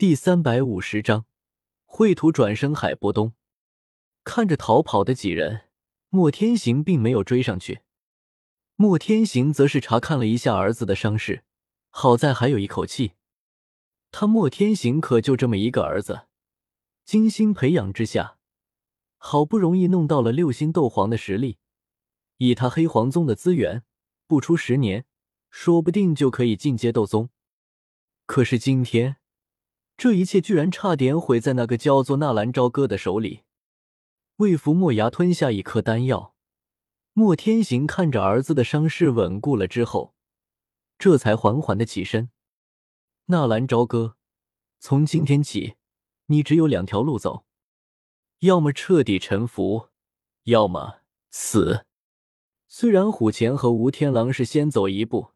第三百五十章，绘图转生海波东。看着逃跑的几人，莫天行并没有追上去。莫天行则是查看了一下儿子的伤势，好在还有一口气。他莫天行可就这么一个儿子，精心培养之下，好不容易弄到了六星斗皇的实力。以他黑皇宗的资源，不出十年，说不定就可以进阶斗宗。可是今天。这一切居然差点毁在那个叫做纳兰朝歌的手里。为服莫牙吞下一颗丹药，莫天行看着儿子的伤势稳固了之后，这才缓缓的起身。纳兰朝歌，从今天起，你只有两条路走：要么彻底臣服，要么死。虽然虎钳和吴天狼是先走一步，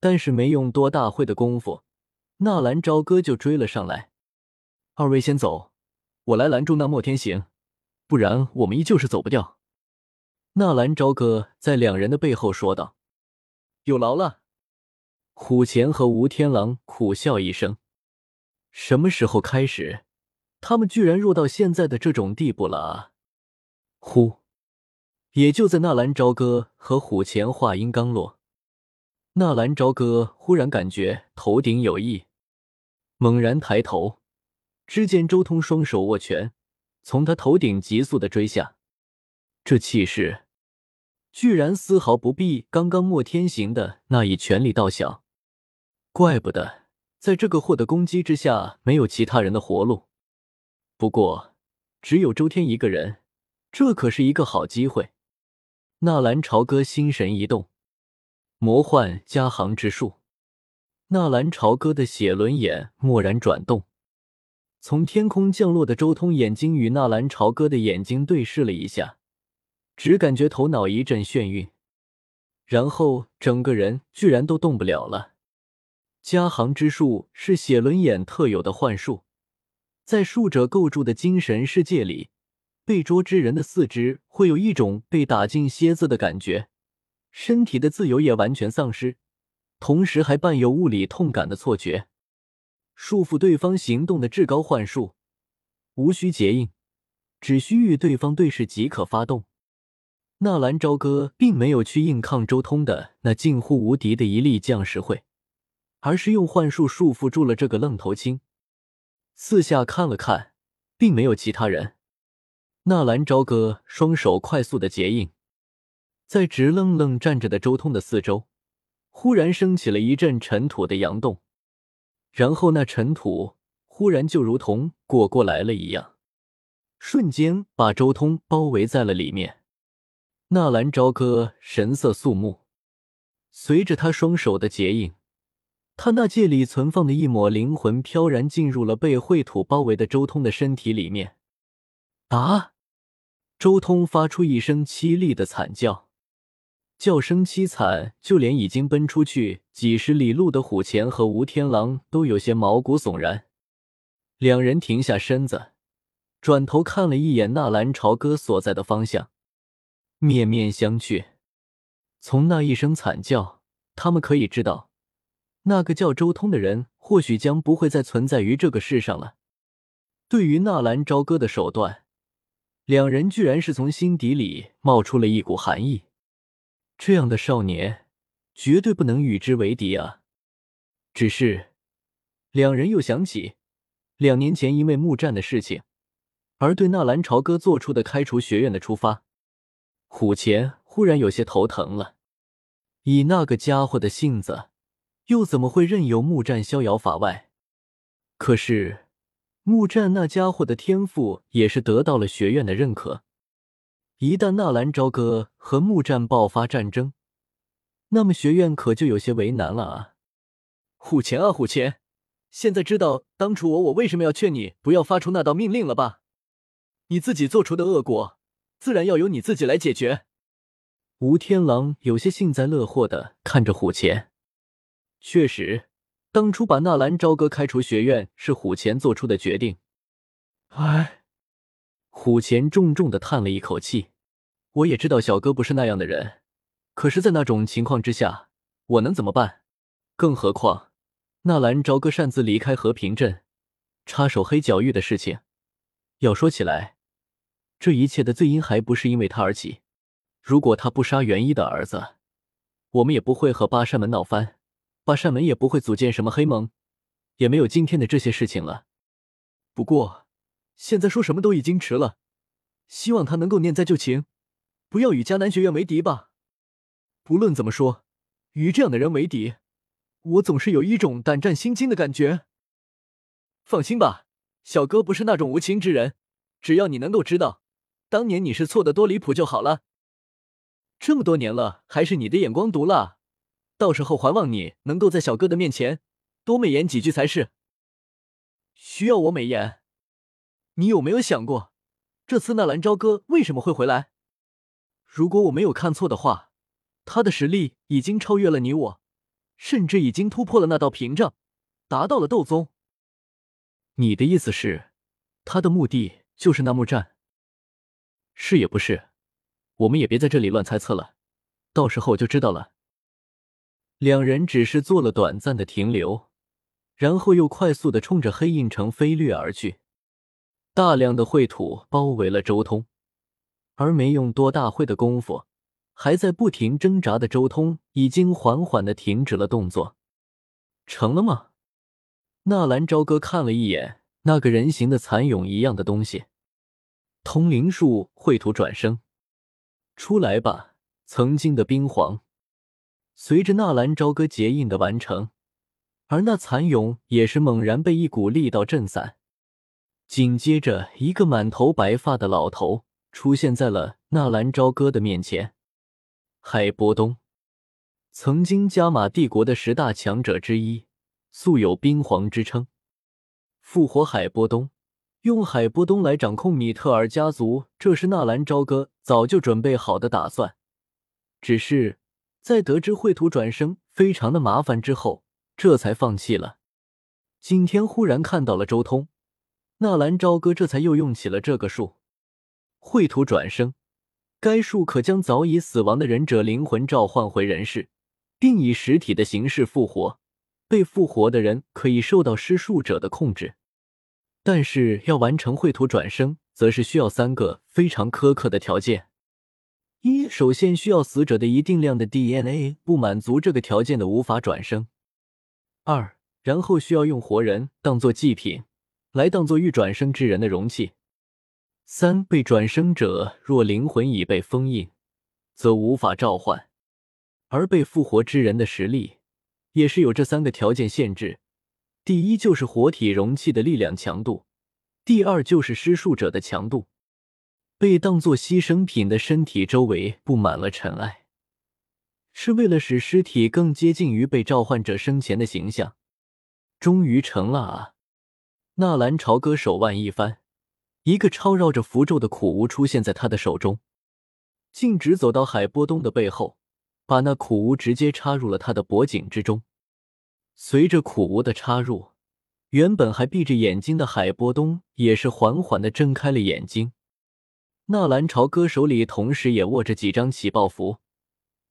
但是没用多大会的功夫。纳兰朝歌就追了上来，二位先走，我来拦住那莫天行，不然我们依旧是走不掉。纳兰朝歌在两人的背后说道：“有劳了。”虎钳和吴天狼苦笑一声，什么时候开始，他们居然弱到现在的这种地步了啊！呼！也就在纳兰朝歌和虎钳话音刚落，纳兰朝歌忽然感觉头顶有异。猛然抬头，只见周通双手握拳，从他头顶急速的追下。这气势，居然丝毫不比刚刚莫天行的那一拳力道小。怪不得在这个货的攻击之下，没有其他人的活路。不过，只有周天一个人，这可是一个好机会。纳兰朝歌心神一动，魔幻加行之术。纳兰朝歌的写轮眼蓦然转动，从天空降落的周通眼睛与纳兰朝歌的眼睛对视了一下，只感觉头脑一阵眩晕，然后整个人居然都动不了了。加行之术是写轮眼特有的幻术，在术者构筑的精神世界里，被捉之人的四肢会有一种被打进蝎子的感觉，身体的自由也完全丧失。同时还伴有物理痛感的错觉，束缚对方行动的至高幻术，无需结印，只需与对方对视即可发动。纳兰朝歌并没有去硬抗周通的那近乎无敌的一力降石会，而是用幻术束缚住了这个愣头青。四下看了看，并没有其他人。纳兰朝歌双手快速的结印，在直愣愣站着的周通的四周。忽然升起了一阵尘土的扬动，然后那尘土忽然就如同裹过来了一样，瞬间把周通包围在了里面。纳兰朝歌神色肃穆，随着他双手的结印，他那戒里存放的一抹灵魂飘然进入了被秽土包围的周通的身体里面。啊！周通发出一声凄厉的惨叫。叫声凄惨，就连已经奔出去几十里路的虎钳和吴天狼都有些毛骨悚然。两人停下身子，转头看了一眼纳兰朝歌所在的方向，面面相觑。从那一声惨叫，他们可以知道，那个叫周通的人或许将不会再存在于这个世上了。对于纳兰朝歌的手段，两人居然是从心底里冒出了一股寒意。这样的少年，绝对不能与之为敌啊！只是，两人又想起两年前因为木战的事情，而对纳兰朝歌做出的开除学院的出发，虎钳忽然有些头疼了。以那个家伙的性子，又怎么会任由木战逍遥法外？可是，木战那家伙的天赋也是得到了学院的认可。一旦纳兰朝歌和木战爆发战争，那么学院可就有些为难了啊！虎钳啊，虎钳，现在知道当初我我为什么要劝你不要发出那道命令了吧？你自己做出的恶果，自然要由你自己来解决。吴天狼有些幸灾乐祸的看着虎钳，确实，当初把纳兰朝歌开除学院是虎钳做出的决定。唉，虎钳重重的叹了一口气。我也知道小哥不是那样的人，可是，在那种情况之下，我能怎么办？更何况，纳兰朝歌擅自离开和平镇，插手黑角域的事情。要说起来，这一切的罪因还不是因为他而起。如果他不杀元一的儿子，我们也不会和八扇门闹翻，八扇门也不会组建什么黑盟，也没有今天的这些事情了。不过，现在说什么都已经迟了。希望他能够念在旧情，不要与迦南学院为敌吧。不论怎么说，与这样的人为敌，我总是有一种胆战心惊的感觉。放心吧，小哥不是那种无情之人，只要你能够知道，当年你是错的多离谱就好了。这么多年了，还是你的眼光毒辣，到时候还望你能够在小哥的面前多美言几句才是。需要我美言？你有没有想过，这次纳兰朝歌为什么会回来？如果我没有看错的话，他的实力已经超越了你我，甚至已经突破了那道屏障，达到了斗宗。你的意思是，他的目的就是那木战？是也不是？我们也别在这里乱猜测了，到时候就知道了。两人只是做了短暂的停留。然后又快速的冲着黑印城飞掠而去，大量的秽土包围了周通，而没用多大会的功夫，还在不停挣扎的周通已经缓缓的停止了动作。成了吗？纳兰朝歌看了一眼那个人形的蚕蛹一样的东西，通灵术秽土转生，出来吧，曾经的冰皇。随着纳兰朝歌结印的完成。而那蚕蛹也是猛然被一股力道震散，紧接着，一个满头白发的老头出现在了纳兰朝歌的面前。海波东，曾经加玛帝国的十大强者之一，素有冰皇之称。复活海波东，用海波东来掌控米特尔家族，这是纳兰朝歌早就准备好的打算。只是在得知秽土转生非常的麻烦之后。这才放弃了。今天忽然看到了周通，纳兰朝歌这才又用起了这个术——秽土转生。该术可将早已死亡的忍者灵魂召唤回人世，并以实体的形式复活。被复活的人可以受到施术者的控制，但是要完成秽土转生，则是需要三个非常苛刻的条件：一，首先需要死者的一定量的 DNA，不满足这个条件的无法转生。二，然后需要用活人当做祭品，来当做欲转生之人的容器。三，被转生者若灵魂已被封印，则无法召唤。而被复活之人的实力也是有这三个条件限制：第一就是活体容器的力量强度；第二就是施术者的强度。被当做牺牲品的身体周围布满了尘埃。是为了使尸体更接近于被召唤者生前的形象，终于成了啊！纳兰朝歌手腕一翻，一个超绕着符咒的苦无出现在他的手中，径直走到海波东的背后，把那苦无直接插入了他的脖颈之中。随着苦无的插入，原本还闭着眼睛的海波东也是缓缓的睁开了眼睛。纳兰朝歌手里同时也握着几张起爆符。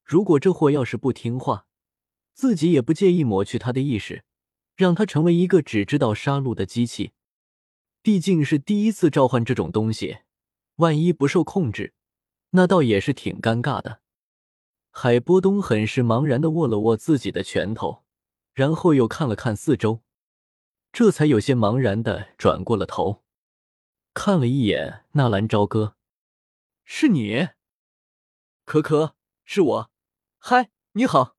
如果这货要是不听话，自己也不介意抹去他的意识，让他成为一个只知道杀戮的机器。毕竟是第一次召唤这种东西，万一不受控制，那倒也是挺尴尬的。海波东很是茫然的握了握自己的拳头，然后又看了看四周，这才有些茫然的转过了头，看了一眼纳兰朝歌：“是你，可可，是我。”嗨，你好！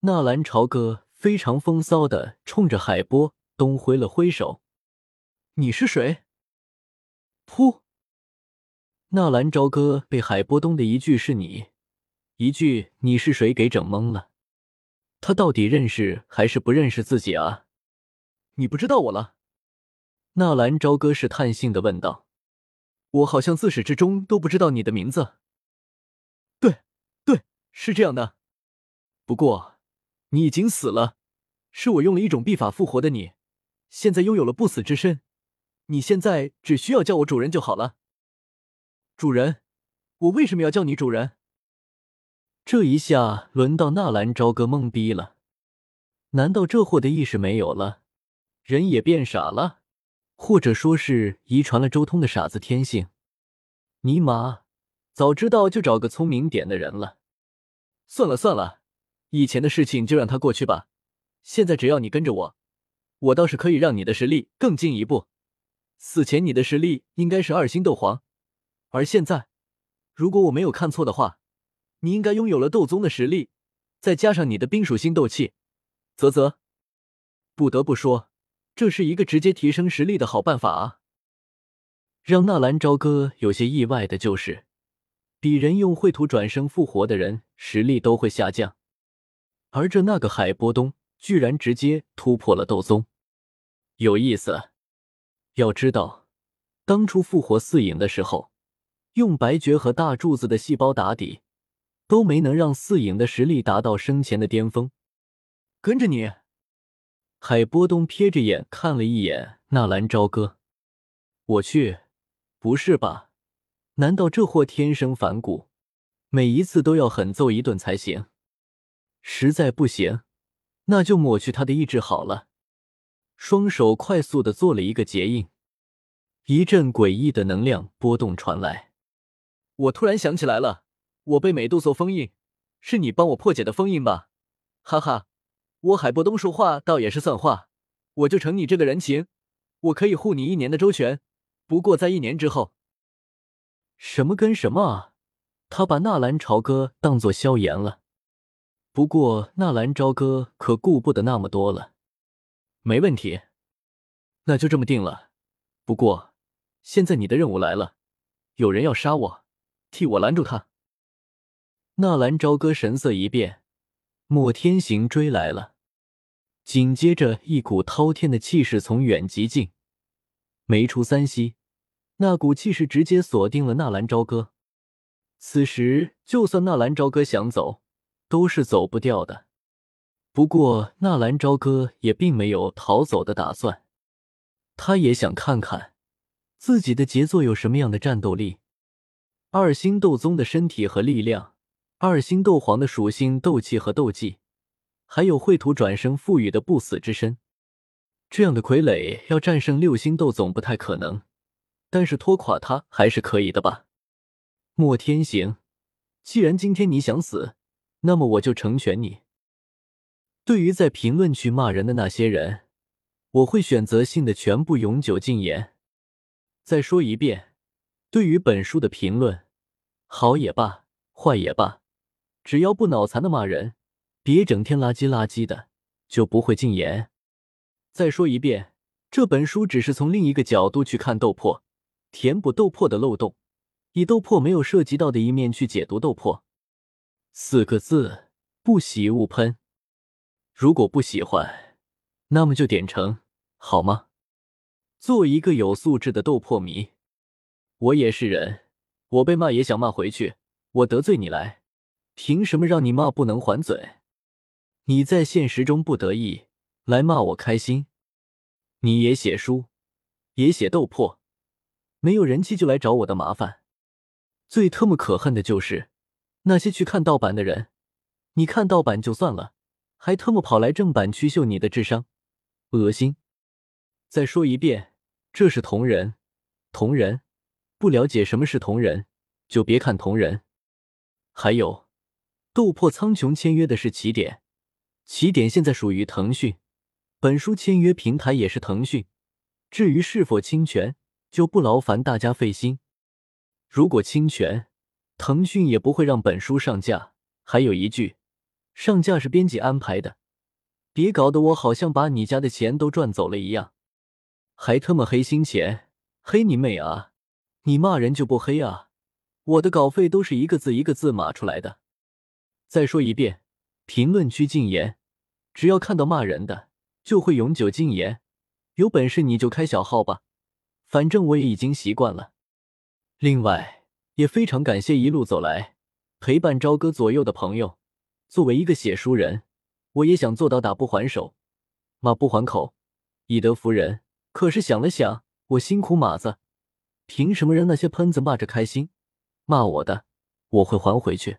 纳兰朝歌非常风骚的冲着海波东挥了挥手。你是谁？噗！纳兰朝歌被海波东的一句“是你”，一句“你是谁”给整懵了。他到底认识还是不认识自己啊？你不知道我了？纳兰朝歌试探性的问道。我好像自始至终都不知道你的名字。对，对是这样的，不过你已经死了，是我用了一种秘法复活的你，现在拥有了不死之身，你现在只需要叫我主人就好了。主人，我为什么要叫你主人？这一下轮到纳兰朝歌懵逼了，难道这货的意识没有了，人也变傻了？或者说是遗传了周通的傻子天性。尼玛，早知道就找个聪明点的人了。算了算了，以前的事情就让它过去吧。现在只要你跟着我，我倒是可以让你的实力更进一步。死前你的实力应该是二星斗皇，而现在，如果我没有看错的话，你应该拥有了斗宗的实力，再加上你的冰属性斗气，啧啧。不得不说，这是一个直接提升实力的好办法啊！让纳兰朝歌有些意外的就是，比人用秽土转生复活的人实力都会下降，而这那个海波东居然直接突破了斗宗，有意思。要知道，当初复活四影的时候，用白绝和大柱子的细胞打底，都没能让四影的实力达到生前的巅峰。跟着你。海波东瞥着眼看了一眼纳兰朝歌，我去，不是吧？难道这货天生反骨，每一次都要狠揍一顿才行？实在不行，那就抹去他的意志好了。双手快速的做了一个结印，一阵诡异的能量波动传来。我突然想起来了，我被美杜莎封印，是你帮我破解的封印吧？哈哈。我海波东说话倒也是算话，我就承你这个人情，我可以护你一年的周全。不过在一年之后，什么跟什么啊？他把纳兰朝歌当做萧炎了。不过纳兰朝歌可顾不得那么多了。没问题，那就这么定了。不过现在你的任务来了，有人要杀我，替我拦住他。纳兰朝歌神色一变，莫天行追来了。紧接着，一股滔天的气势从远及近，没出三息，那股气势直接锁定了纳兰朝歌。此时，就算纳兰朝歌想走，都是走不掉的。不过，纳兰朝歌也并没有逃走的打算，他也想看看自己的杰作有什么样的战斗力。二星斗宗的身体和力量，二星斗皇的属性斗气和斗技。还有秽土转生赋予的不死之身，这样的傀儡要战胜六星斗总不太可能，但是拖垮他还是可以的吧？莫天行，既然今天你想死，那么我就成全你。对于在评论区骂人的那些人，我会选择性的全部永久禁言。再说一遍，对于本书的评论，好也罢，坏也罢，只要不脑残的骂人。别整天垃圾垃圾的，就不会禁言。再说一遍，这本书只是从另一个角度去看斗破，填补斗破的漏洞，以斗破没有涉及到的一面去解读斗破。四个字：不喜勿喷。如果不喜欢，那么就点成好吗？做一个有素质的斗破迷。我也是人，我被骂也想骂回去。我得罪你来，凭什么让你骂不能还嘴？你在现实中不得意，来骂我开心。你也写书，也写斗破，没有人气就来找我的麻烦。最特么可恨的就是那些去看盗版的人，你看盗版就算了，还特么跑来正版区秀你的智商，恶心！再说一遍，这是同人，同人，不了解什么是同人，就别看同人。还有，斗破苍穹签约的是起点。起点现在属于腾讯，本书签约平台也是腾讯。至于是否侵权，就不劳烦大家费心。如果侵权，腾讯也不会让本书上架。还有一句，上架是编辑安排的，别搞得我好像把你家的钱都赚走了一样。还特么黑心钱，黑你妹啊！你骂人就不黑啊？我的稿费都是一个字一个字码出来的。再说一遍。评论区禁言，只要看到骂人的，就会永久禁言。有本事你就开小号吧，反正我也已经习惯了。另外，也非常感谢一路走来陪伴朝歌左右的朋友。作为一个写书人，我也想做到打不还手，骂不还口，以德服人。可是想了想，我辛苦码字，凭什么让那些喷子骂着开心？骂我的，我会还回去。